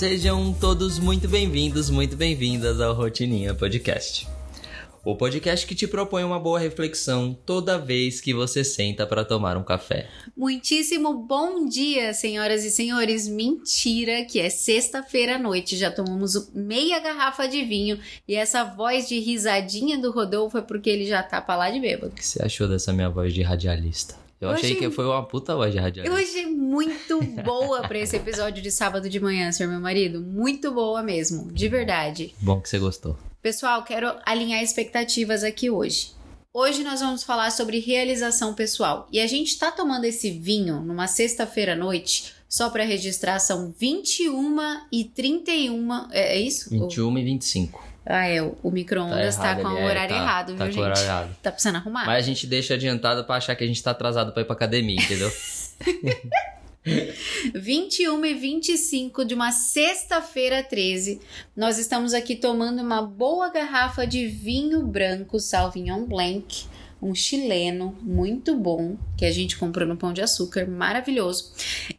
Sejam todos muito bem-vindos, muito bem-vindas ao Rotininha Podcast. O podcast que te propõe uma boa reflexão toda vez que você senta para tomar um café. Muitíssimo bom dia, senhoras e senhores. Mentira, que é sexta-feira à noite. Já tomamos meia garrafa de vinho e essa voz de risadinha do Rodolfo é porque ele já tá pra lá de bêbado. O que você achou dessa minha voz de radialista? Eu, Eu achei, achei- que foi uma puta voz de Eu radialista. achei muito boa pra esse episódio de sábado de manhã, senhor meu marido. Muito boa mesmo, de verdade. Bom que você gostou. Pessoal, quero alinhar expectativas aqui hoje. Hoje nós vamos falar sobre realização pessoal. E a gente tá tomando esse vinho numa sexta-feira à noite, só para registrar, são 21 e 31. É, é isso? 21 e 25. Ah, é. O, o micro-ondas tá, errado com ali, o é, horário tá- errado, tá viu, com o gente? horário errado. Tá precisando arrumar? Mas a gente deixa adiantado pra achar que a gente tá atrasado pra ir pra academia, entendeu? 21 e 25 de uma sexta-feira 13, nós estamos aqui tomando uma boa garrafa de vinho branco Sauvignon Blanc, um chileno muito bom, que a gente comprou no Pão de Açúcar, maravilhoso.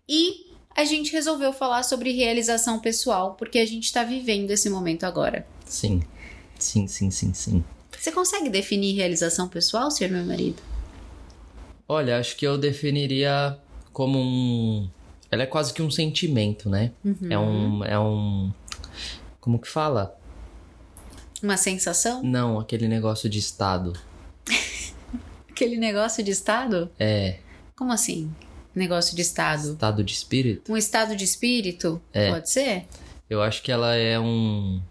E a gente resolveu falar sobre realização pessoal, porque a gente está vivendo esse momento agora. Sim. Sim, sim, sim, sim. Você consegue definir realização pessoal, senhor meu marido? Olha, acho que eu definiria como um. Ela é quase que um sentimento, né? É um. É um. Como que fala? Uma sensação? Não, aquele negócio de estado. Aquele negócio de estado? É. Como assim? Negócio de estado? Estado de espírito? Um estado de espírito? É. Pode ser? Eu acho que ela é um.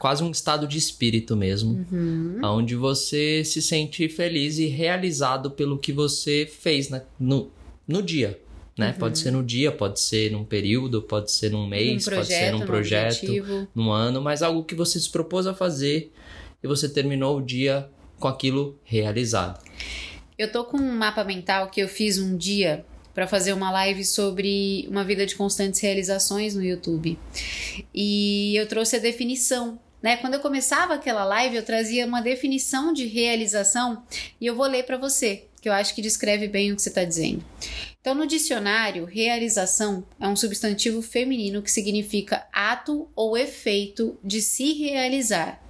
Quase um estado de espírito mesmo. Uhum. Onde você se sente feliz e realizado pelo que você fez na- no, no dia. Né? Pode ser no dia, pode ser num período, pode ser num mês, Num pode ser num num projeto. objetivo. num ano, mas algo que você se propôs a fazer e você terminou o dia com aquilo realizado. Eu tô com um mapa mental que eu fiz um dia para fazer uma live sobre uma vida de constantes realizações no YouTube. E eu trouxe a definição. Né? Quando eu começava aquela live, eu trazia uma definição de realização e eu vou ler para você, que eu acho que descreve bem o que você está dizendo. Então, no dicionário, realização é um substantivo feminino que significa ato ou efeito de se realizar.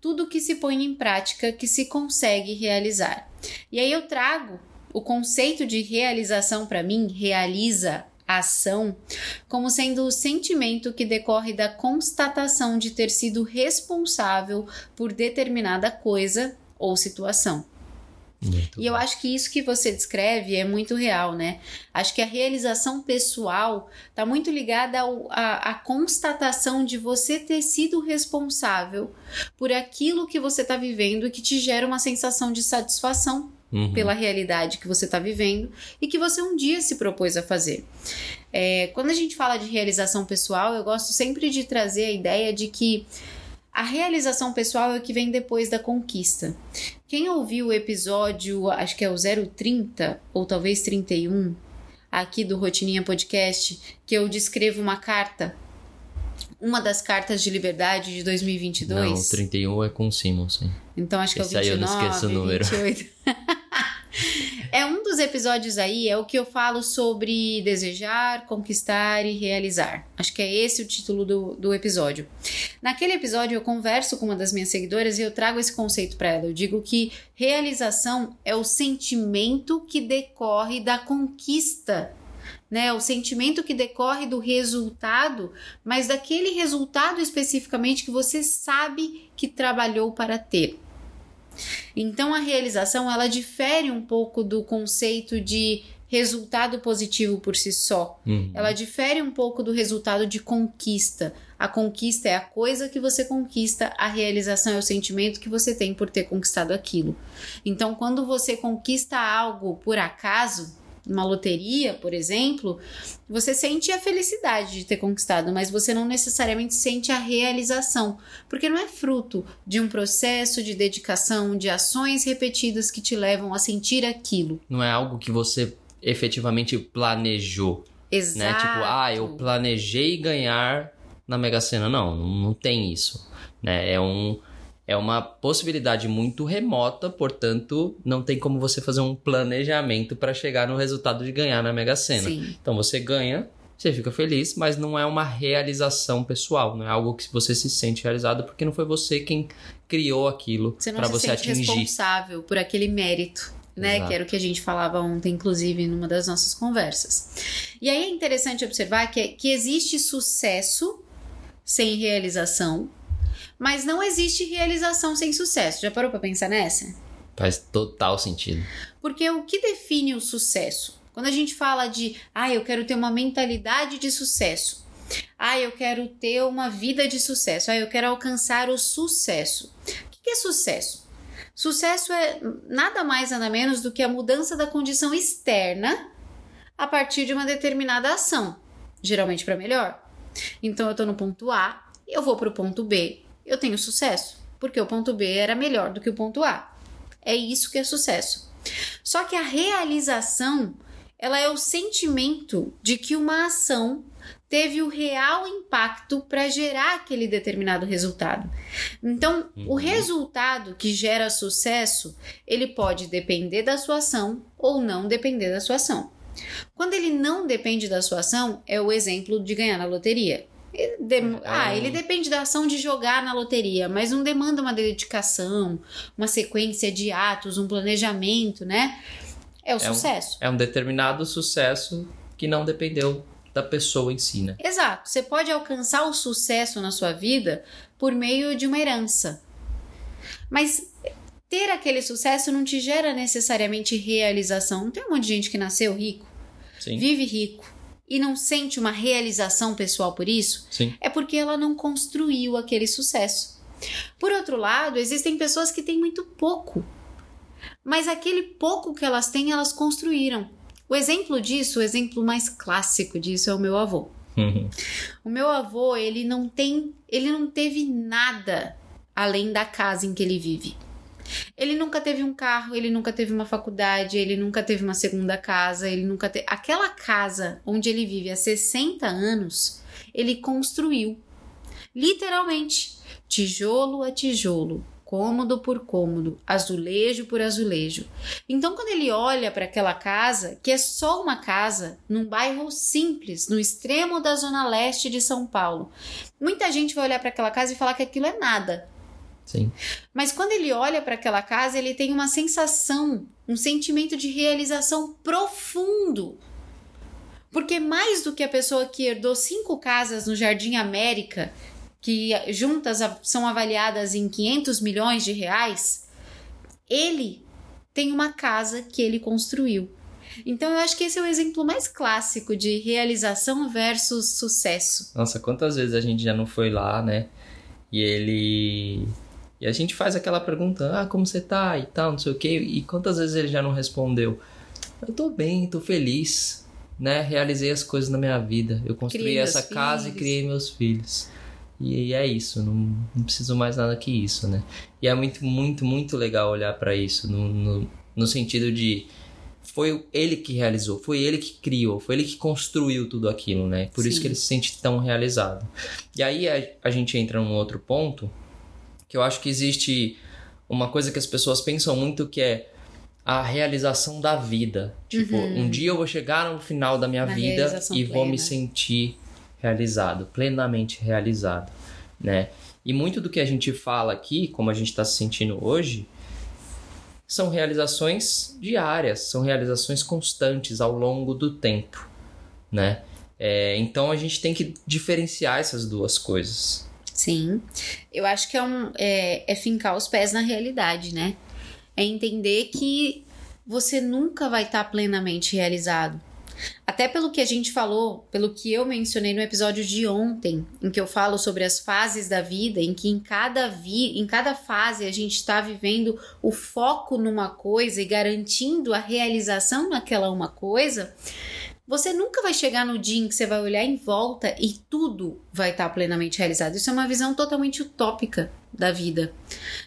Tudo que se põe em prática que se consegue realizar. E aí eu trago o conceito de realização para mim, realiza ação, como sendo o sentimento que decorre da constatação de ter sido responsável por determinada coisa ou situação. Muito E eu acho que isso que você descreve é muito real, né? Acho que a realização pessoal está muito ligada à constatação de você ter sido responsável por aquilo que você está vivendo e que te gera uma sensação de satisfação Uhum. pela realidade que você está vivendo e que você um dia se propôs a fazer. É, quando a gente fala de realização pessoal, eu gosto sempre de trazer a ideia de que a realização pessoal é o que vem depois da conquista. Quem ouviu o episódio, acho que é o 030 ou talvez 31, aqui do Rotininha Podcast, que eu descrevo uma carta, uma das cartas de liberdade de 2022. Não, 31 é com o Simonsen. Então acho que Esse é o aí eu 29, não esqueço o número. 28. é um dos episódios aí, é o que eu falo sobre desejar, conquistar e realizar. Acho que é esse o título do, do episódio. Naquele episódio eu converso com uma das minhas seguidoras e eu trago esse conceito para ela. Eu digo que realização é o sentimento que decorre da conquista né? O sentimento que decorre do resultado, mas daquele resultado especificamente que você sabe que trabalhou para ter. Então a realização ela difere um pouco do conceito de resultado positivo por si só. Uhum. Ela difere um pouco do resultado de conquista. A conquista é a coisa que você conquista, a realização é o sentimento que você tem por ter conquistado aquilo. Então, quando você conquista algo por acaso, uma loteria, por exemplo, você sente a felicidade de ter conquistado, mas você não necessariamente sente a realização, porque não é fruto de um processo de dedicação, de ações repetidas que te levam a sentir aquilo. Não é algo que você efetivamente planejou, Exato. né? Tipo, ah, eu planejei ganhar na Mega Sena. Não, não, tem isso, né? É um é uma possibilidade muito remota, portanto, não tem como você fazer um planejamento para chegar no resultado de ganhar na Mega Sena. Sim. Então você ganha você fica feliz, mas não é uma realização pessoal, não é algo que você se sente realizado porque não foi você quem criou aquilo para você, você atingir. responsável por aquele mérito. Né, Exato. que era o que a gente falava ontem, inclusive, numa das nossas conversas. E aí é interessante observar que, que existe sucesso sem realização, mas não existe realização sem sucesso. Já parou para pensar nessa? Faz total sentido. Porque o que define o sucesso? Quando a gente fala de, ah, eu quero ter uma mentalidade de sucesso. Ah, eu quero ter uma vida de sucesso. Ah, eu quero alcançar o sucesso. O que é sucesso? Sucesso é nada mais nada menos do que a mudança da condição externa a partir de uma determinada ação, geralmente para melhor. Então eu estou no ponto A, eu vou para o ponto B, eu tenho sucesso, porque o ponto B era melhor do que o ponto A. É isso que é sucesso. Só que a realização, ela é o sentimento de que uma ação teve o real impacto para gerar aquele determinado resultado. Então, uhum. o resultado que gera sucesso, ele pode depender da sua ação ou não depender da sua ação. Quando ele não depende da sua ação, é o exemplo de ganhar na loteria. Ele é. Ah, ele depende da ação de jogar na loteria, mas não demanda uma dedicação, uma sequência de atos, um planejamento, né? É o é sucesso. Um, é um determinado sucesso que não dependeu da pessoa em si, né? Exato. Você pode alcançar o sucesso na sua vida por meio de uma herança. Mas ter aquele sucesso não te gera necessariamente realização. Não tem um monte de gente que nasceu rico, Sim. vive rico e não sente uma realização pessoal por isso? Sim. É porque ela não construiu aquele sucesso. Por outro lado, existem pessoas que têm muito pouco, mas aquele pouco que elas têm, elas construíram. O exemplo disso, o exemplo mais clássico disso é o meu avô. Uhum. O meu avô, ele não tem, ele não teve nada além da casa em que ele vive. Ele nunca teve um carro, ele nunca teve uma faculdade, ele nunca teve uma segunda casa, ele nunca teve. Aquela casa onde ele vive há 60 anos, ele construiu. Literalmente, tijolo a tijolo, cômodo por cômodo, azulejo por azulejo. Então, quando ele olha para aquela casa, que é só uma casa, num bairro simples, no extremo da zona leste de São Paulo, muita gente vai olhar para aquela casa e falar que aquilo é nada. Sim. Mas quando ele olha para aquela casa, ele tem uma sensação, um sentimento de realização profundo. Porque mais do que a pessoa que herdou cinco casas no Jardim América que juntas são avaliadas em 500 milhões de reais, ele tem uma casa que ele construiu. Então eu acho que esse é o exemplo mais clássico de realização versus sucesso. Nossa, quantas vezes a gente já não foi lá, né? E ele. E a gente faz aquela pergunta: ah, como você tá? E tal, não sei o quê. E quantas vezes ele já não respondeu? Eu tô bem, tô feliz, né? Realizei as coisas na minha vida. Eu construí criei essa casa filhos. e criei meus filhos. E é isso, não, não preciso mais nada que isso, né? E é muito, muito, muito legal olhar para isso, no, no, no sentido de foi ele que realizou, foi ele que criou, foi ele que construiu tudo aquilo, né? Por Sim. isso que ele se sente tão realizado. E aí a, a, gente entra num outro ponto que eu acho que existe uma coisa que as pessoas pensam muito que é a realização da vida. Tipo, uhum. um dia eu vou chegar no final da minha Na vida e plena. vou me sentir realizado, plenamente realizado, né? E muito do que a gente fala aqui, como a gente está se sentindo hoje, são realizações diárias, são realizações constantes ao longo do tempo, né? É, então a gente tem que diferenciar essas duas coisas. Sim, eu acho que é, um, é, é fincar os pés na realidade, né? É entender que você nunca vai estar tá plenamente realizado. Até pelo que a gente falou, pelo que eu mencionei no episódio de ontem, em que eu falo sobre as fases da vida, em que em cada, vi, em cada fase a gente está vivendo o foco numa coisa e garantindo a realização naquela uma coisa. Você nunca vai chegar no dia em que você vai olhar em volta e tudo vai estar plenamente realizado. Isso é uma visão totalmente utópica da vida,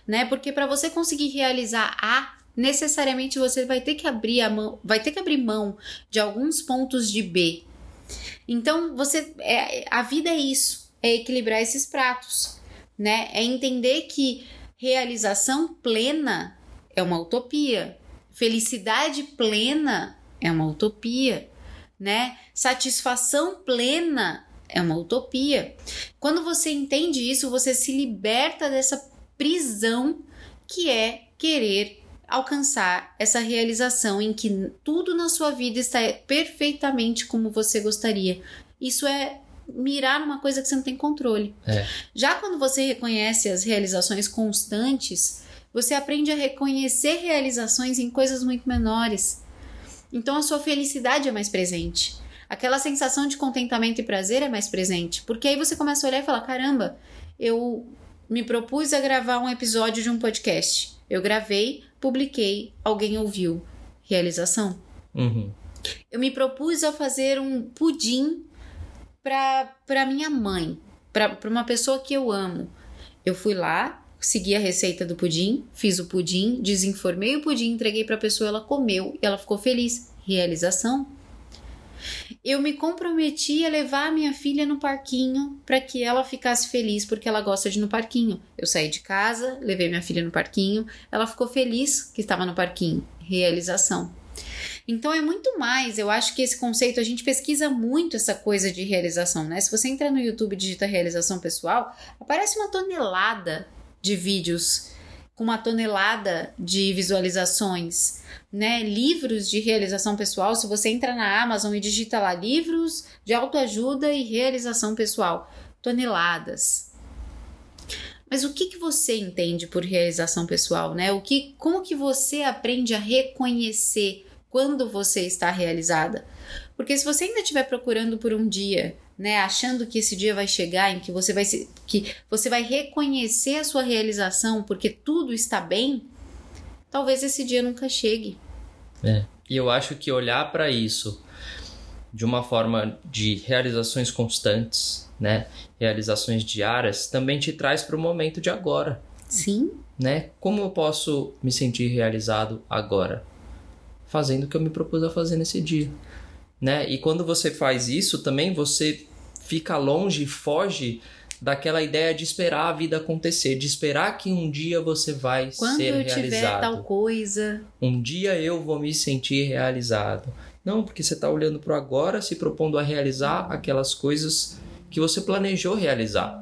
né? Porque para você conseguir realizar A, necessariamente você vai ter que abrir a mão, vai ter que abrir mão de alguns pontos de B. Então, você é, a vida é isso, é equilibrar esses pratos, né? É entender que realização plena é uma utopia, felicidade plena é uma utopia, né? Satisfação plena é uma utopia. Quando você entende isso, você se liberta dessa prisão que é querer alcançar essa realização em que tudo na sua vida está perfeitamente como você gostaria. Isso é mirar numa coisa que você não tem controle. É. Já quando você reconhece as realizações constantes, você aprende a reconhecer realizações em coisas muito menores. Então a sua felicidade é mais presente. Aquela sensação de contentamento e prazer é mais presente. Porque aí você começa a olhar e falar: caramba, eu me propus a gravar um episódio de um podcast. Eu gravei, publiquei, alguém ouviu. Realização. Uhum. Eu me propus a fazer um pudim para minha mãe, para uma pessoa que eu amo. Eu fui lá, segui a receita do pudim, fiz o pudim, desenformei o pudim, entreguei para a pessoa, ela comeu e ela ficou feliz. Realização. Eu me comprometi a levar a minha filha no parquinho para que ela ficasse feliz porque ela gosta de ir no parquinho. Eu saí de casa, levei minha filha no parquinho, ela ficou feliz que estava no parquinho. Realização. Então é muito mais, eu acho que esse conceito, a gente pesquisa muito essa coisa de realização, né? Se você entrar no YouTube e digita realização pessoal, aparece uma tonelada de vídeos com uma tonelada de visualizações, né? Livros de realização pessoal, se você entra na Amazon e digita lá livros de autoajuda e realização pessoal, toneladas. Mas o que, que você entende por realização pessoal, né? O que, como que você aprende a reconhecer quando você está realizada. Porque se você ainda estiver procurando por um dia, né, achando que esse dia vai chegar em que você vai se, que você vai reconhecer a sua realização porque tudo está bem, talvez esse dia nunca chegue. É. E eu acho que olhar para isso de uma forma de realizações constantes, né, realizações diárias, também te traz para o momento de agora. Sim. Né? Como eu posso me sentir realizado agora? fazendo o que eu me propus a fazer nesse dia. Né? E quando você faz isso também, você fica longe, foge daquela ideia de esperar a vida acontecer, de esperar que um dia você vai Quando ser eu realizado. tiver tal coisa. Um dia eu vou me sentir realizado. Não, porque você está olhando para o agora, se propondo a realizar aquelas coisas que você planejou realizar.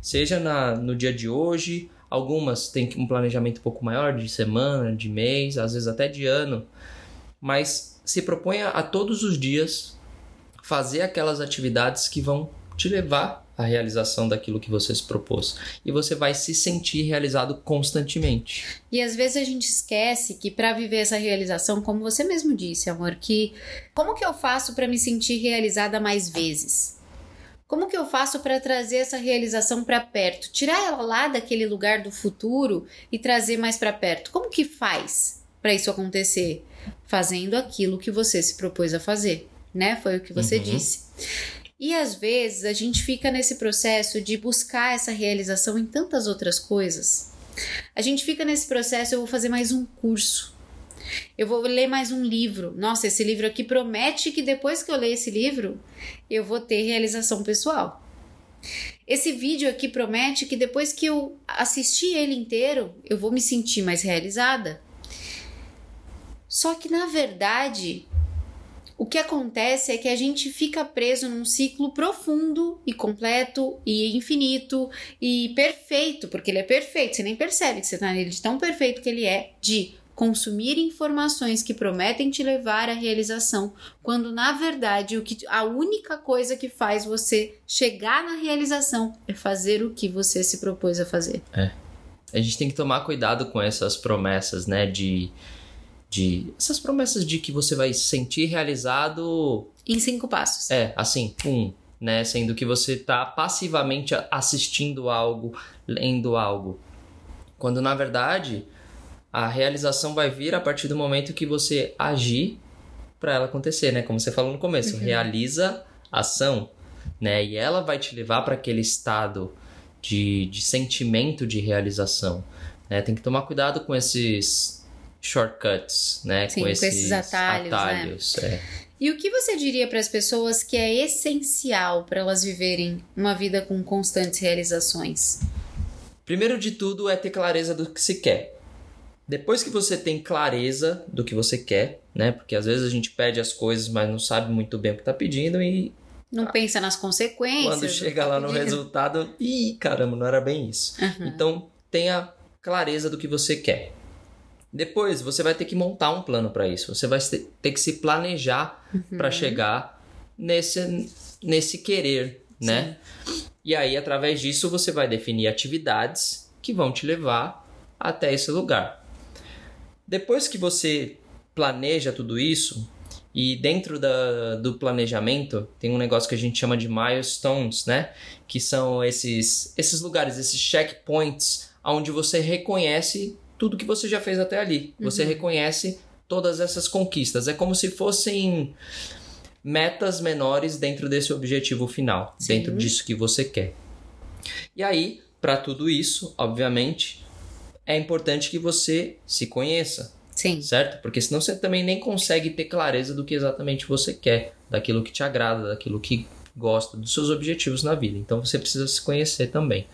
Seja na, no dia de hoje, algumas têm um planejamento um pouco maior, de semana, de mês, às vezes até de ano mas se proponha a todos os dias fazer aquelas atividades que vão te levar à realização daquilo que você se propôs. E você vai se sentir realizado constantemente. E às vezes a gente esquece que para viver essa realização, como você mesmo disse, amor, que como que eu faço para me sentir realizada mais vezes? Como que eu faço para trazer essa realização para perto? Tirar ela lá daquele lugar do futuro e trazer mais para perto. Como que faz para isso acontecer? fazendo aquilo que você se propôs a fazer, né? Foi o que você uhum. disse. E às vezes a gente fica nesse processo de buscar essa realização em tantas outras coisas. A gente fica nesse processo, eu vou fazer mais um curso. Eu vou ler mais um livro. Nossa, esse livro aqui promete que depois que eu ler esse livro, eu vou ter realização pessoal. Esse vídeo aqui promete que depois que eu assistir ele inteiro, eu vou me sentir mais realizada. Só que na verdade, o que acontece é que a gente fica preso num ciclo profundo e completo e infinito e perfeito, porque ele é perfeito, você nem percebe que você está nele de tão perfeito que ele é, de consumir informações que prometem te levar à realização, quando na verdade o que a única coisa que faz você chegar na realização é fazer o que você se propôs a fazer. É. A gente tem que tomar cuidado com essas promessas, né, de de essas promessas de que você vai se sentir realizado em cinco passos. É, assim, um, né, sendo que você está passivamente assistindo algo, lendo algo, quando na verdade a realização vai vir a partir do momento que você agir para ela acontecer, né? Como você falou no começo, uhum. realiza ação, né? E ela vai te levar para aquele estado de, de sentimento de realização. Né? Tem que tomar cuidado com esses shortcuts, né? Sim, com, esses, com esses atalhos. atalhos né? é. E o que você diria para as pessoas que é essencial para elas viverem uma vida com constantes realizações? Primeiro de tudo é ter clareza do que se quer. Depois que você tem clareza do que você quer, né? Porque às vezes a gente pede as coisas, mas não sabe muito bem o que está pedindo e não ah, pensa nas consequências. Quando chega lá no resultado, ih, caramba, não era bem isso. Uhum. Então, tenha clareza do que você quer. Depois, você vai ter que montar um plano para isso. Você vai ter que se planejar uhum. para chegar nesse, nesse querer, né? E aí, através disso, você vai definir atividades que vão te levar até esse lugar. Depois que você planeja tudo isso, e dentro da, do planejamento tem um negócio que a gente chama de milestones, né? Que são esses, esses lugares, esses checkpoints, onde você reconhece tudo que você já fez até ali. Você uhum. reconhece todas essas conquistas. É como se fossem metas menores dentro desse objetivo final, Sim. dentro disso que você quer. E aí, para tudo isso, obviamente, é importante que você se conheça. Sim. Certo? Porque senão você também nem consegue ter clareza do que exatamente você quer, daquilo que te agrada, daquilo que gosta, dos seus objetivos na vida. Então você precisa se conhecer também.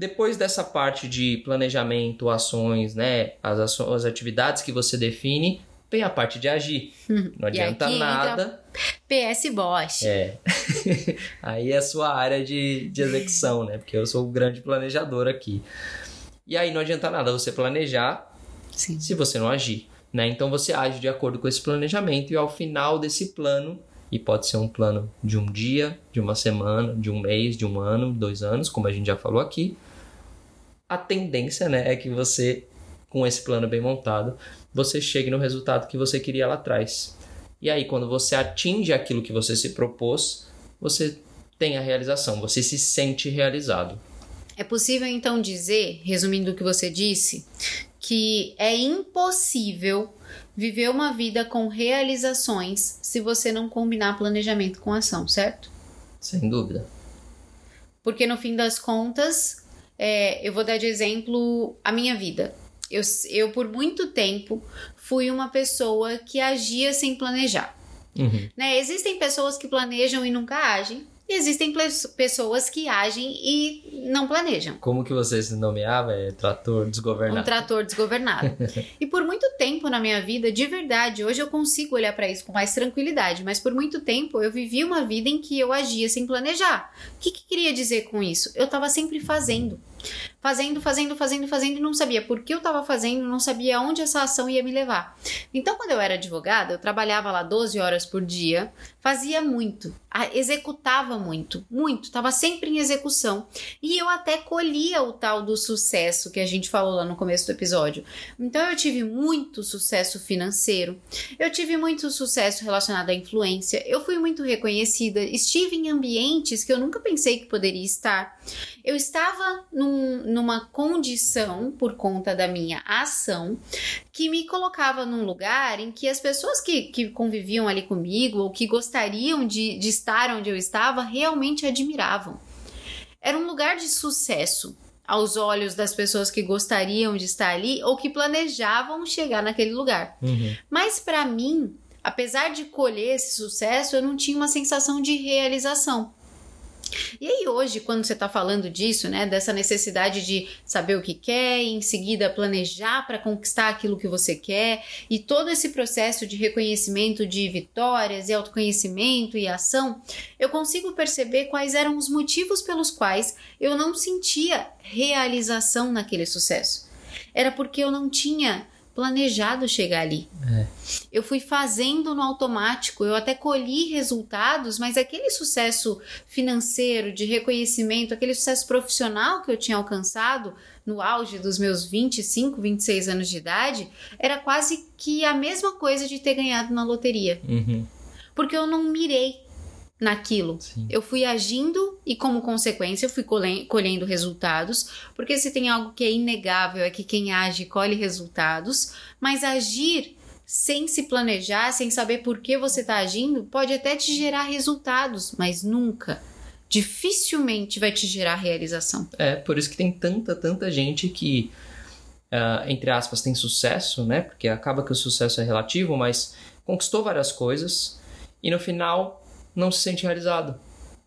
Depois dessa parte de planejamento, ações, né, as, ações, as atividades que você define, vem a parte de agir. Não adianta nada. PS Bosch. É. aí é a sua área de, de execução, né? Porque eu sou o grande planejador aqui. E aí não adianta nada você planejar Sim. se você não agir. Né? Então você age de acordo com esse planejamento e ao final desse plano, e pode ser um plano de um dia, de uma semana, de um mês, de um ano, dois anos, como a gente já falou aqui, a tendência né, é que você, com esse plano bem montado, você chegue no resultado que você queria lá atrás. E aí, quando você atinge aquilo que você se propôs, você tem a realização, você se sente realizado. É possível então dizer, resumindo o que você disse, que é impossível viver uma vida com realizações se você não combinar planejamento com ação, certo? Sem dúvida. Porque no fim das contas, é, eu vou dar de exemplo a minha vida. Eu, eu, por muito tempo, fui uma pessoa que agia sem planejar. Uhum. Né? Existem pessoas que planejam e nunca agem. E existem pessoas que agem e não planejam. Como que você se nomeava? É trator desgovernado. Um trator desgovernado. e por muito tempo na minha vida, de verdade, hoje eu consigo olhar para isso com mais tranquilidade, mas por muito tempo eu vivi uma vida em que eu agia sem planejar. O que, que queria dizer com isso? Eu estava sempre fazendo fazendo, fazendo, fazendo, fazendo e não sabia por que eu estava fazendo, não sabia onde essa ação ia me levar. Então, quando eu era advogada, eu trabalhava lá 12 horas por dia, fazia muito, executava muito, muito, estava sempre em execução. E eu até colhia o tal do sucesso que a gente falou lá no começo do episódio. Então, eu tive muito sucesso financeiro, eu tive muito sucesso relacionado à influência, eu fui muito reconhecida, estive em ambientes que eu nunca pensei que poderia estar. Eu estava num, numa condição, por conta da minha ação, que me colocava num lugar em que as pessoas que, que conviviam ali comigo ou que gostariam de, de estar onde eu estava realmente admiravam. Era um lugar de sucesso aos olhos das pessoas que gostariam de estar ali ou que planejavam chegar naquele lugar. Uhum. Mas para mim, apesar de colher esse sucesso, eu não tinha uma sensação de realização. E aí hoje, quando você está falando disso, né, dessa necessidade de saber o que quer e em seguida planejar para conquistar aquilo que você quer e todo esse processo de reconhecimento de vitórias e autoconhecimento e ação, eu consigo perceber quais eram os motivos pelos quais eu não sentia realização naquele sucesso. Era porque eu não tinha planejado chegar ali. É. Eu fui fazendo no automático, eu até colhi resultados, mas aquele sucesso financeiro, de reconhecimento, aquele sucesso profissional que eu tinha alcançado no auge dos meus 25, 26 anos de idade, era quase que a mesma coisa de ter ganhado na loteria. Uhum. Porque eu não mirei naquilo. Sim. Eu fui agindo e, como consequência, eu fui colhendo resultados, porque se tem algo que é inegável é que quem age colhe resultados, mas agir sem se planejar, sem saber por que você está agindo, pode até te gerar resultados, mas nunca, dificilmente vai te gerar realização. É, por isso que tem tanta, tanta gente que, uh, entre aspas, tem sucesso, né? Porque acaba que o sucesso é relativo, mas conquistou várias coisas e no final não se sente realizado.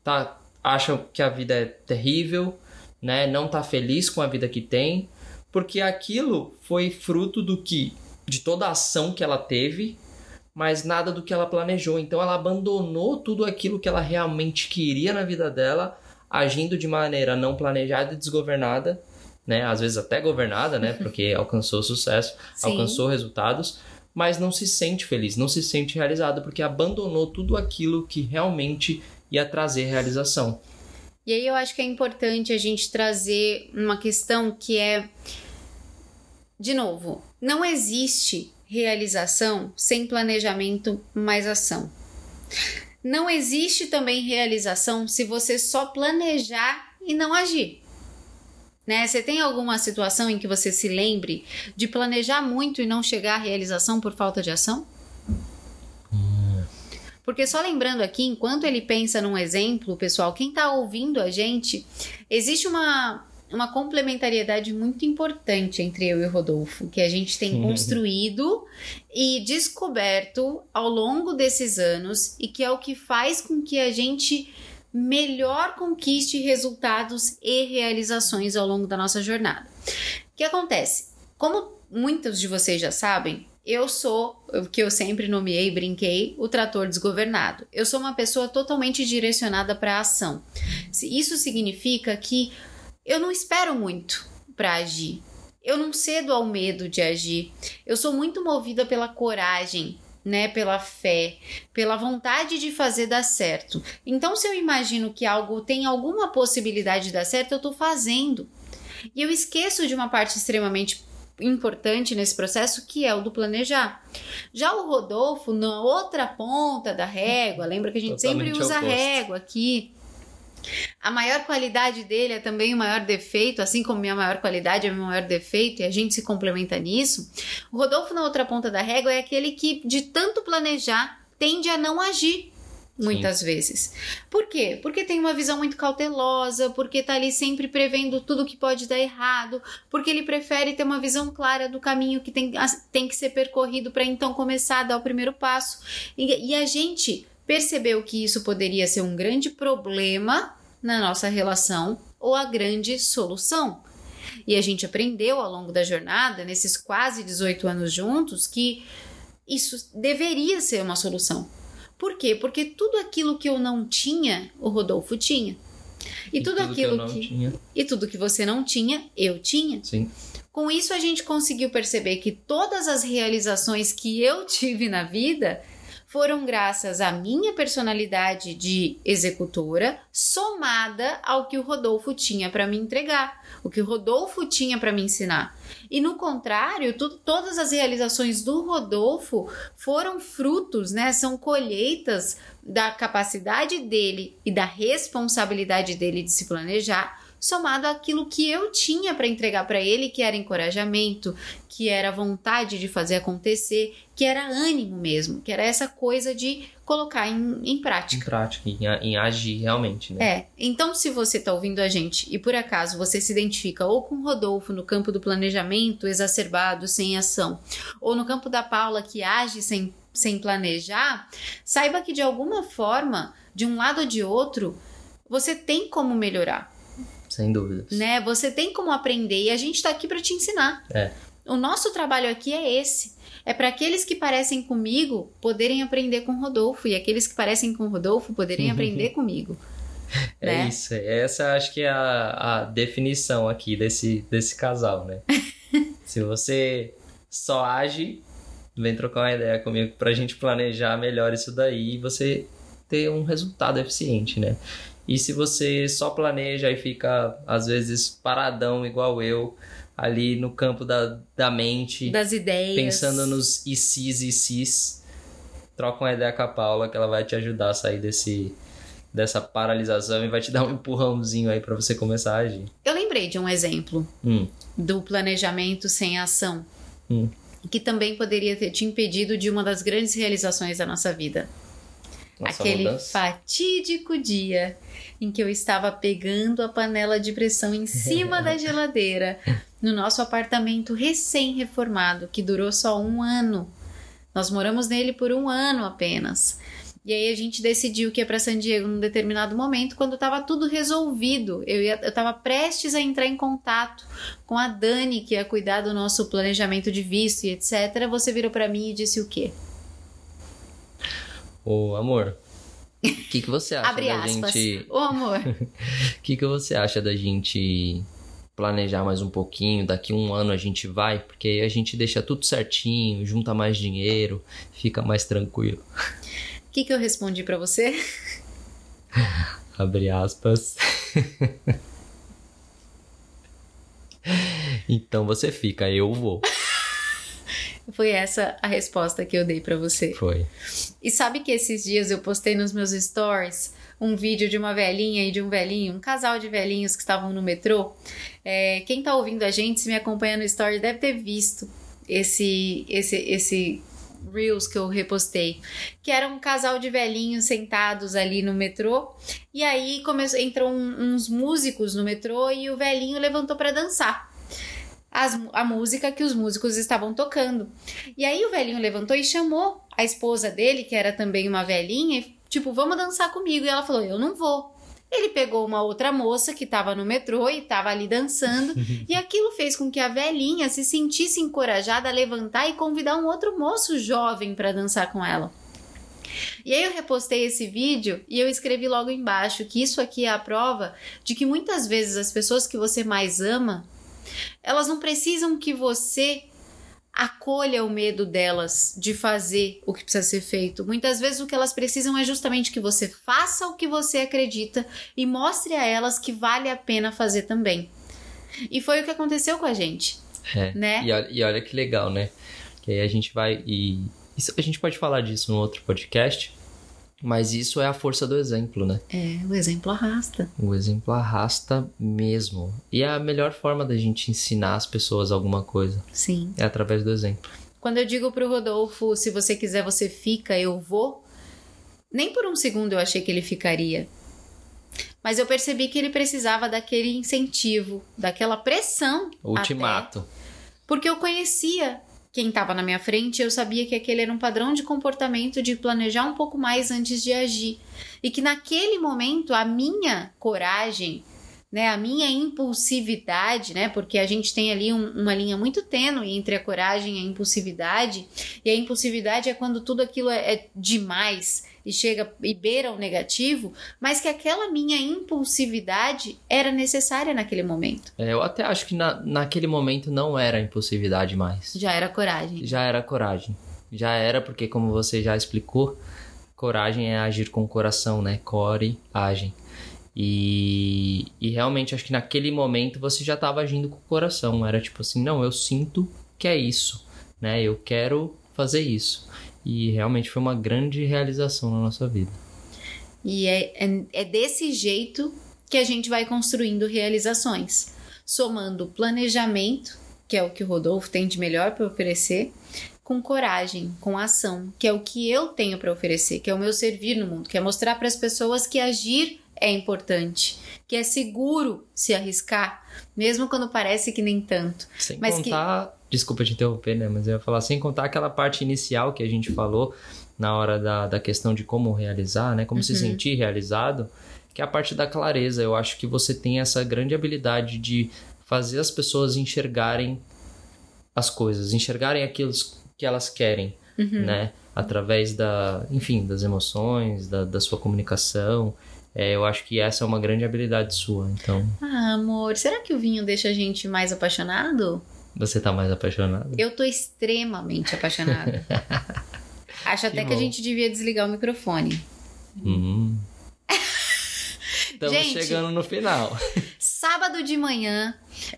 Tá? Acha que a vida é terrível, né? Não tá feliz com a vida que tem, porque aquilo foi fruto do que de toda a ação que ela teve, mas nada do que ela planejou. Então ela abandonou tudo aquilo que ela realmente queria na vida dela, agindo de maneira não planejada e desgovernada, né? Às vezes até governada, né? Porque alcançou sucesso, Sim. alcançou resultados, mas não se sente feliz, não se sente realizada porque abandonou tudo aquilo que realmente ia trazer realização. E aí eu acho que é importante a gente trazer uma questão que é de novo, não existe realização sem planejamento mais ação. Não existe também realização se você só planejar e não agir. Né? Você tem alguma situação em que você se lembre de planejar muito e não chegar à realização por falta de ação? Porque só lembrando aqui, enquanto ele pensa num exemplo, pessoal, quem está ouvindo a gente, existe uma, uma complementariedade muito importante entre eu e o Rodolfo, que a gente tem construído e descoberto ao longo desses anos e que é o que faz com que a gente melhor conquiste resultados e realizações ao longo da nossa jornada. O que acontece? Como muitos de vocês já sabem, eu sou o que eu sempre nomeei, brinquei, o trator desgovernado. Eu sou uma pessoa totalmente direcionada para a ação. Isso significa que eu não espero muito para agir. Eu não cedo ao medo de agir. Eu sou muito movida pela coragem, né, pela fé, pela vontade de fazer dar certo. Então, se eu imagino que algo tem alguma possibilidade de dar certo, eu estou fazendo. E eu esqueço de uma parte extremamente importante nesse processo que é o do planejar. Já o Rodolfo, na outra ponta da régua, lembra que a gente Totalmente sempre usa a oposto. régua aqui. A maior qualidade dele é também o maior defeito, assim como minha maior qualidade é o meu maior defeito, e a gente se complementa nisso. O Rodolfo, na outra ponta da régua, é aquele que, de tanto planejar, tende a não agir. Muitas vezes. Por quê? Porque tem uma visão muito cautelosa, porque tá ali sempre prevendo tudo que pode dar errado, porque ele prefere ter uma visão clara do caminho que tem, tem que ser percorrido para então começar a dar o primeiro passo. E, e a gente percebeu que isso poderia ser um grande problema na nossa relação ou a grande solução. E a gente aprendeu ao longo da jornada, nesses quase 18 anos juntos, que isso deveria ser uma solução. Por quê? Porque tudo aquilo que eu não tinha, o Rodolfo tinha. E, tudo, tudo aquilo que, que e tudo que você não tinha, eu tinha. Sim. Com isso a gente conseguiu perceber que todas as realizações que eu tive na vida foram graças à minha personalidade de executora, somada ao que o Rodolfo tinha para me entregar, o que o Rodolfo tinha para me ensinar. E no contrário, tu, todas as realizações do Rodolfo foram frutos, né? São colheitas da capacidade dele e da responsabilidade dele de se planejar, somado àquilo que eu tinha para entregar para ele, que era encorajamento, que era vontade de fazer acontecer, que era ânimo mesmo, que era essa coisa de colocar em, em Em prática. prática, em, em agir realmente, né? É, então se você está ouvindo a gente e por acaso você se identifica ou com o Rodolfo no campo do planejamento exacerbado, sem ação, ou no campo da Paula que age sem, sem planejar, saiba que de alguma forma, de um lado ou de outro, você tem como melhorar Sem dúvidas. né? Você tem como aprender e a gente tá aqui para te ensinar. É. O nosso trabalho aqui é esse. É para aqueles que parecem comigo poderem aprender com o Rodolfo e aqueles que parecem com o Rodolfo poderem aprender comigo. É né? isso. Essa acho que é a, a definição aqui desse, desse casal, né? Se você só age, vem trocar uma ideia comigo pra gente planejar melhor isso daí e você ter um resultado eficiente, né? E se você só planeja e fica, às vezes, paradão igual eu, ali no campo da, da mente, Das ideias. pensando nos ICs e CIS, troca uma ideia com a Paula que ela vai te ajudar a sair desse, dessa paralisação e vai te dar um empurrãozinho aí pra você começar a agir. Eu lembrei de um exemplo Hum, do planejamento sem ação. Hum. Que também poderia ter te impedido de uma das grandes realizações da nossa vida. nossa Aquele mudança. fatídico dia em que eu estava pegando a panela de pressão em cima da geladeira no nosso apartamento recém-reformado, que durou só um ano. Nós moramos nele por um ano apenas. E aí a gente decidiu que ia para San Diego num determinado momento, quando estava tudo resolvido. Eu estava prestes a entrar em contato com a Dani, que ia cuidar do nosso planejamento de visto e etc. Você virou para mim e disse o quê? Ô, amor, o que, que você acha Abre da aspas. gente. Ô, amor. O que, que você acha da gente planejar mais um pouquinho? Daqui um ano a gente vai, porque aí a gente deixa tudo certinho, junta mais dinheiro, fica mais tranquilo. O que, que eu respondi para você? Abre aspas. então você fica, eu vou. Foi essa a resposta que eu dei para você. Foi. E sabe que esses dias eu postei nos meus stories um vídeo de uma velhinha e de um velhinho, um casal de velhinhos que estavam no metrô. É, quem tá ouvindo a gente, se me acompanha no story, deve ter visto esse, esse, esse Reels que eu repostei. Que era um casal de velhinhos sentados ali no metrô. E aí começou, entrou um- uns músicos no metrô e o velhinho levantou para dançar. As- a música que os músicos estavam tocando. E aí o velhinho levantou e chamou a esposa dele, que era também uma velhinha, e, tipo, vamos dançar comigo. E ela falou: Eu não vou. Ele pegou uma outra moça que estava no metrô e estava ali dançando, e aquilo fez com que a velhinha se sentisse encorajada a levantar e convidar um outro moço jovem para dançar com ela. E aí eu repostei esse vídeo e eu escrevi logo embaixo que isso aqui é a prova de que muitas vezes as pessoas que você mais ama, elas não precisam que você acolha o medo delas de fazer o que precisa ser feito. Muitas vezes o que elas precisam é justamente que você faça o que você acredita e mostre a elas que vale a pena fazer também. E foi o que aconteceu com a gente, É. né? E, olha, e olha que legal, né? Que aí a gente vai e. isso- a gente pode falar disso no outro podcast, mas isso é a força do exemplo, né? É, o exemplo arrasta. O exemplo arrasta mesmo. E é a melhor forma da gente ensinar as pessoas alguma coisa Sim. é através do exemplo. Quando eu digo pro Rodolfo, se você quiser, você fica, eu vou. Nem por um segundo eu achei que ele ficaria. Mas eu percebi que ele precisava daquele incentivo, daquela pressão. Ultimato. até, porque eu conhecia quem estava na minha frente, eu sabia que aquele era um padrão de comportamento de planejar um pouco mais antes de agir. E que naquele momento a minha coragem, né, a minha impulsividade, né, porque a gente tem ali um- uma linha muito tênue entre a coragem e a impulsividade, e a impulsividade é quando tudo aquilo é, é demais e chega e beira o negativo, mas que aquela minha impulsividade era necessária naquele momento. É, eu até acho que na, naquele momento não era impulsividade mais. Já era coragem. Já era coragem. Já era porque, como você já explicou, coragem é agir com o coração, né? Core, agem. E, e realmente acho que naquele momento você já estava agindo com o coração. Era tipo assim, não, eu sinto que é isso, né? Eu quero fazer isso. E realmente foi uma grande realização na nossa vida. E é, é, é desse jeito que a gente vai construindo realizações, somando planejamento, que é o que o Rodolfo tem de melhor para oferecer, com coragem, com ação, que é o que eu tenho para oferecer, que é o meu servir no mundo, que é mostrar para as pessoas que agir é importante, que é seguro se arriscar, mesmo quando parece que nem tanto. Sem Mas que- contar. Desculpa te interromper, né? Mas eu ia falar, sem contar aquela parte inicial que a gente falou na hora da, da questão de como realizar, né? Como se sentir realizado, que é a parte da clareza. Eu acho que você tem essa grande habilidade de fazer as pessoas enxergarem as coisas, enxergarem aquilo que elas querem, né? Através da, enfim, das emoções, da, da sua comunicação. É, eu acho que essa é uma grande habilidade sua. Então, Ah, amor, será que o vinho deixa a gente mais apaixonado? Você tá mais apaixonado? Eu tô extremamente apaixonada. Acho até que, bom. a gente devia desligar o microfone. Hum. Estamos Gente. chegando no final. Sábado de manhã,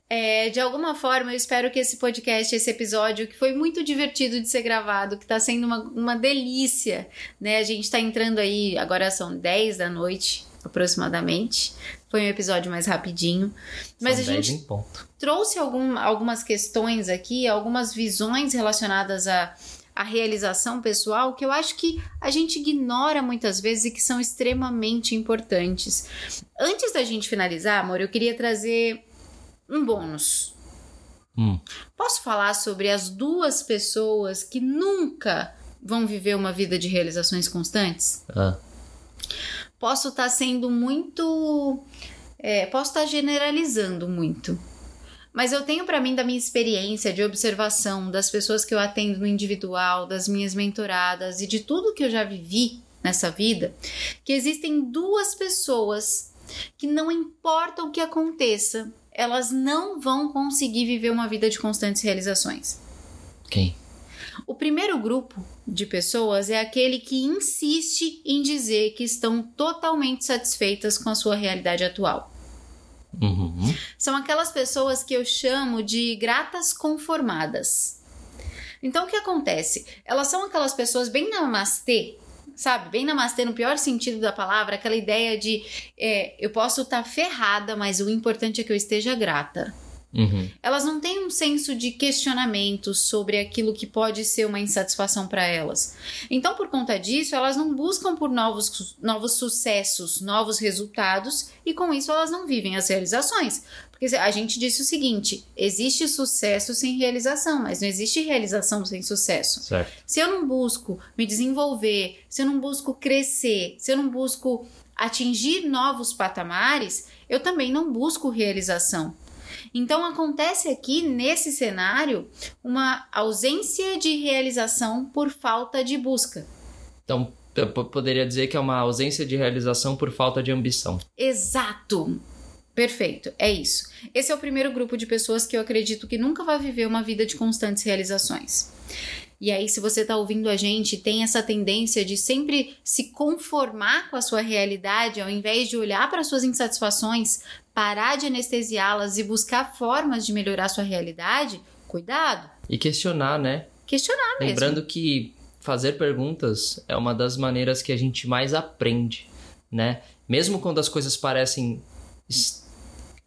é, de alguma forma, eu espero que esse podcast, esse episódio, que foi muito divertido de ser gravado, que tá sendo uma, uma delícia, né? A gente tá entrando aí, agora são 10 da noite, aproximadamente. Foi um episódio mais rapidinho. Mas São a 10 gente em ponto. Trouxe algum, algumas questões aqui, algumas visões relacionadas à, realização pessoal que eu acho que a gente ignora muitas vezes e que são extremamente importantes. Antes da gente finalizar, amor, eu queria trazer um bônus. Hum. Posso falar sobre as duas pessoas que nunca vão viver uma vida de realizações constantes? Ah, Posso estar sendo muito. é, posso estar generalizando muito. Mas eu tenho para mim, da minha experiência de observação, das pessoas que eu atendo no individual, das minhas mentoradas e de tudo que eu já vivi nessa vida, que existem duas pessoas que não importa o que aconteça, elas não vão conseguir viver uma vida de constantes realizações. quem? O primeiro grupo de pessoas é aquele que insiste em dizer que estão totalmente satisfeitas com a sua realidade atual. Uhum. São aquelas pessoas que eu chamo de gratas conformadas. Então o que acontece? Elas são aquelas pessoas bem namastê, sabe? Bem namastê no pior sentido da palavra, aquela ideia de é, eu posso estar ferrada, mas o importante é que eu esteja grata. Uhum. Elas não têm um senso de questionamento sobre aquilo que pode ser uma insatisfação para elas. Então, por conta disso, elas não buscam por novos, novos sucessos, novos resultados, e com isso elas não vivem as realizações. Porque a gente disse o seguinte: existe sucesso sem realização, mas não existe realização sem sucesso. Certo. Se eu não busco me desenvolver, se eu não busco crescer, se eu não busco atingir novos patamares, eu também não busco realização. Então acontece aqui nesse cenário uma ausência de realização por falta de busca. Então, eu po- poderia dizer que é uma ausência de realização por falta de ambição. Exato. Perfeito, é isso. Esse é o primeiro grupo de pessoas que eu acredito que nunca vai viver uma vida de constantes realizações. E aí, se você está ouvindo a gente, tem essa tendência de sempre se conformar com a sua realidade, ao invés de olhar para suas insatisfações, parar de anestesiá-las e buscar formas de melhorar sua realidade, cuidado. E questionar, né? Questionar mesmo. Lembrando que fazer perguntas é uma das maneiras que a gente mais aprende, né? Mesmo quando as coisas parecem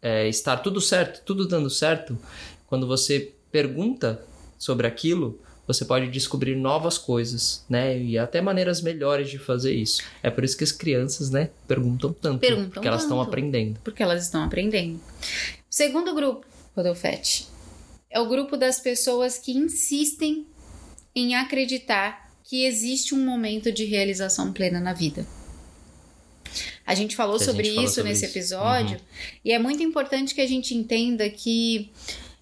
é, estar tudo certo, tudo dando certo, quando você pergunta sobre aquilo, você pode descobrir novas coisas, né? E até maneiras melhores de fazer isso. É por isso que as crianças, né, perguntam tanto, Perguntam porque elas estão aprendendo. porque elas estão aprendendo. O segundo grupo, Rodolfete, é o grupo das pessoas que insistem em acreditar que existe um momento de realização plena na vida. A gente falou a gente sobre falou isso sobre nesse isso. Uhum. episódio e é muito importante que a gente entenda que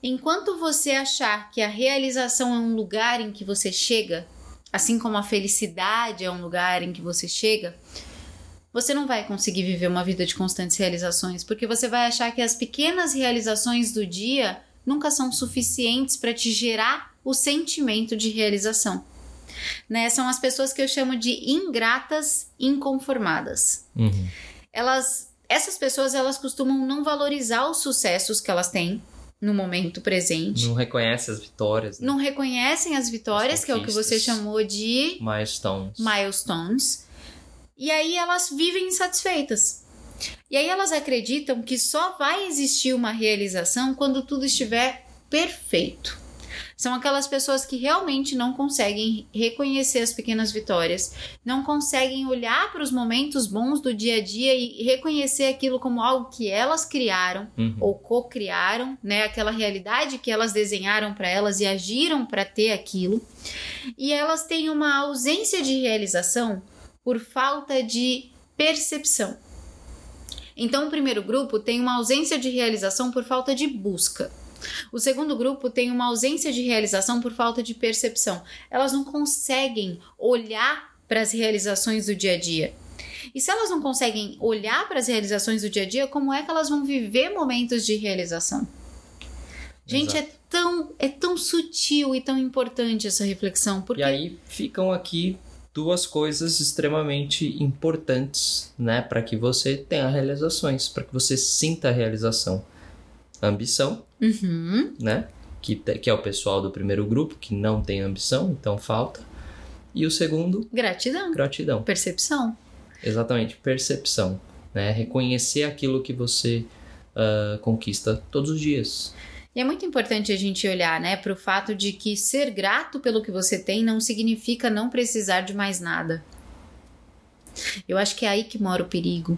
enquanto você achar que a realização é um lugar em que você chega, assim como a felicidade é um lugar em que você chega, você não vai conseguir viver uma vida de constantes realizações, porque você vai achar que as pequenas realizações do dia nunca são suficientes para te gerar o sentimento de realização. Né? São as pessoas que eu chamo de ingratas inconformadas. Uhum. Elas, essas pessoas, elas costumam não valorizar os sucessos que elas têm no momento presente. Não reconhece as vitórias, né? Não reconhecem as vitórias, As que é o que você chamou de milestones. milestones. E aí elas vivem insatisfeitas. E aí elas acreditam que só vai existir uma realização quando tudo estiver perfeito. São aquelas pessoas que realmente não conseguem reconhecer as pequenas vitórias, não conseguem olhar para os momentos bons do dia a dia e reconhecer aquilo como algo que elas criaram Uhum. ou co-criaram, né? Aquela realidade que elas desenharam para elas e agiram para ter aquilo. E elas têm uma ausência de realização por falta de percepção. Então, o primeiro grupo tem uma ausência de realização por falta de busca. O segundo grupo tem uma ausência de realização por falta de percepção. Elas não conseguem olhar para as realizações do dia a dia. E se elas não conseguem olhar para as realizações do dia a dia, como é que elas vão viver momentos de realização? Gente, é tão, é tão sutil e tão importante essa reflexão, porque E aí ficam aqui duas coisas extremamente importantes, né, para que você tenha realizações, para que você sinta a realização. Ambição, Uhum, né, que, que é o pessoal do primeiro grupo que não tem ambição, então falta. E o segundo, gratidão, gratidão. percepção. Exatamente, percepção, né, reconhecer aquilo que você ah, conquista todos os dias. E é muito importante a gente olhar, né, para o fato de que ser grato pelo que você tem não significa não precisar de mais nada. Eu acho que é aí que mora o perigo.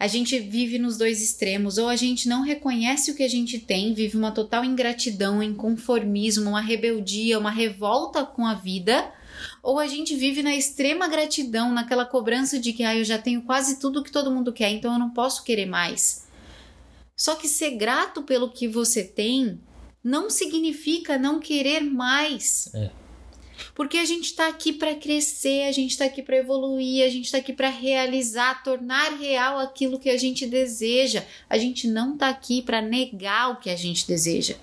A gente vive nos dois extremos, ou a gente não reconhece o que a gente tem, vive uma total ingratidão, inconformismo, uma rebeldia, uma revolta com a vida, Ou a gente vive na extrema gratidão, naquela cobrança de que ah, eu já tenho quase tudo que todo mundo quer, então eu não posso querer mais. Só que ser grato pelo que você tem não significa não querer mais. É. Porque a gente está aqui para crescer, a gente está aqui para evoluir, a gente está aqui para realizar, tornar real aquilo que a gente deseja. A gente não está aqui para negar o que a gente deseja.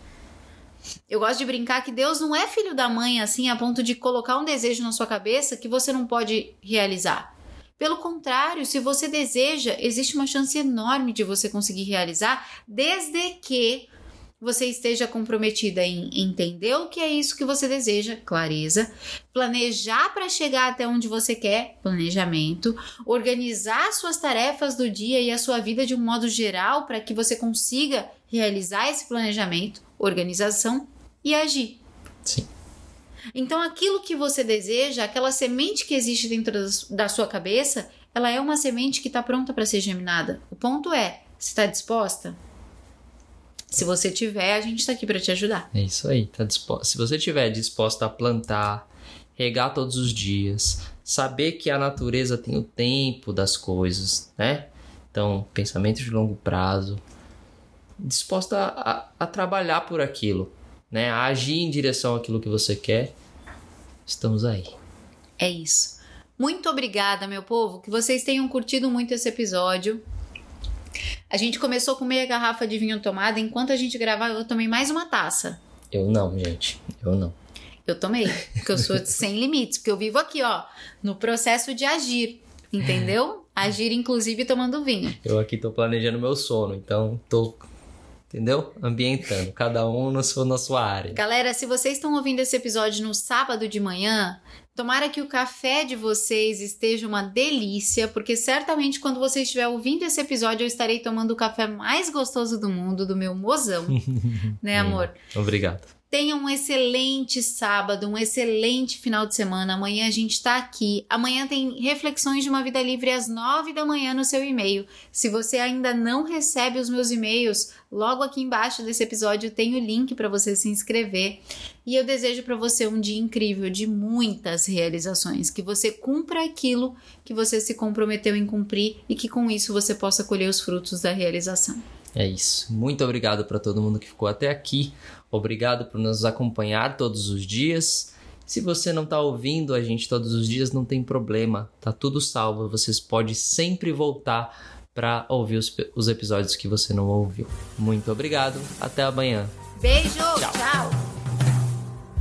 Eu gosto de brincar que Deus não é filho da mãe assim a ponto de colocar um desejo na sua cabeça que você não pode realizar. Pelo contrário, se você deseja, existe uma chance enorme de você conseguir realizar, desde que você esteja comprometida em entender o que é isso que você deseja, clareza, planejar para chegar até onde você quer, planejamento, organizar suas tarefas do dia e a sua vida de um modo geral para que você consiga realizar esse planejamento, organização e agir. Sim. Então, aquilo que você deseja, aquela semente que existe dentro da sua cabeça, ela é uma semente que está pronta para ser germinada. O ponto é, você está disposta? Se você tiver, a gente está aqui para te ajudar. É isso aí, tá disposto. Se você estiver disposta a plantar, regar todos os dias, saber que a natureza tem o tempo das coisas, né? Então, pensamento de longo prazo, disposta a, a trabalhar por aquilo, né? A agir em direção àquilo que você quer, estamos aí. É isso. Muito obrigada, meu povo, que vocês tenham curtido muito esse episódio. A gente começou com meia garrafa de vinho tomada, enquanto a gente gravava, eu tomei mais uma taça. Eu não, gente. Eu não. Eu tomei, porque eu sou sem limites, porque eu vivo aqui, ó, no processo de agir, entendeu? Agir, inclusive, tomando vinho. Eu aqui tô planejando meu sono, então tô entendeu? Ambientando, cada um no seu, na sua área. Galera, se vocês estão ouvindo esse episódio no sábado de manhã, tomara que o café de vocês esteja uma delícia, porque certamente quando você estiver ouvindo esse episódio eu estarei tomando o café mais gostoso do mundo, do meu mozão. né, amor? Obrigado. Tenha um excelente sábado, um excelente final de semana. Amanhã a gente está aqui. Amanhã tem reflexões de uma vida livre às nove da manhã no seu e-mail. Se você ainda não recebe os meus e-mails, logo aqui embaixo desse episódio tem o link para você se inscrever. E eu desejo para você um dia incrível de muitas realizações, que você cumpra aquilo que você se comprometeu em cumprir e que com isso você possa colher os frutos da realização. É isso. Muito obrigado para todo mundo que ficou até aqui. Obrigado por nos acompanhar todos os dias. Se você não está ouvindo a gente todos os dias, não tem problema, tá tudo salvo. Vocês podem sempre voltar para ouvir os, os episódios que você não ouviu. Muito obrigado, até amanhã. Beijo, tchau. tchau.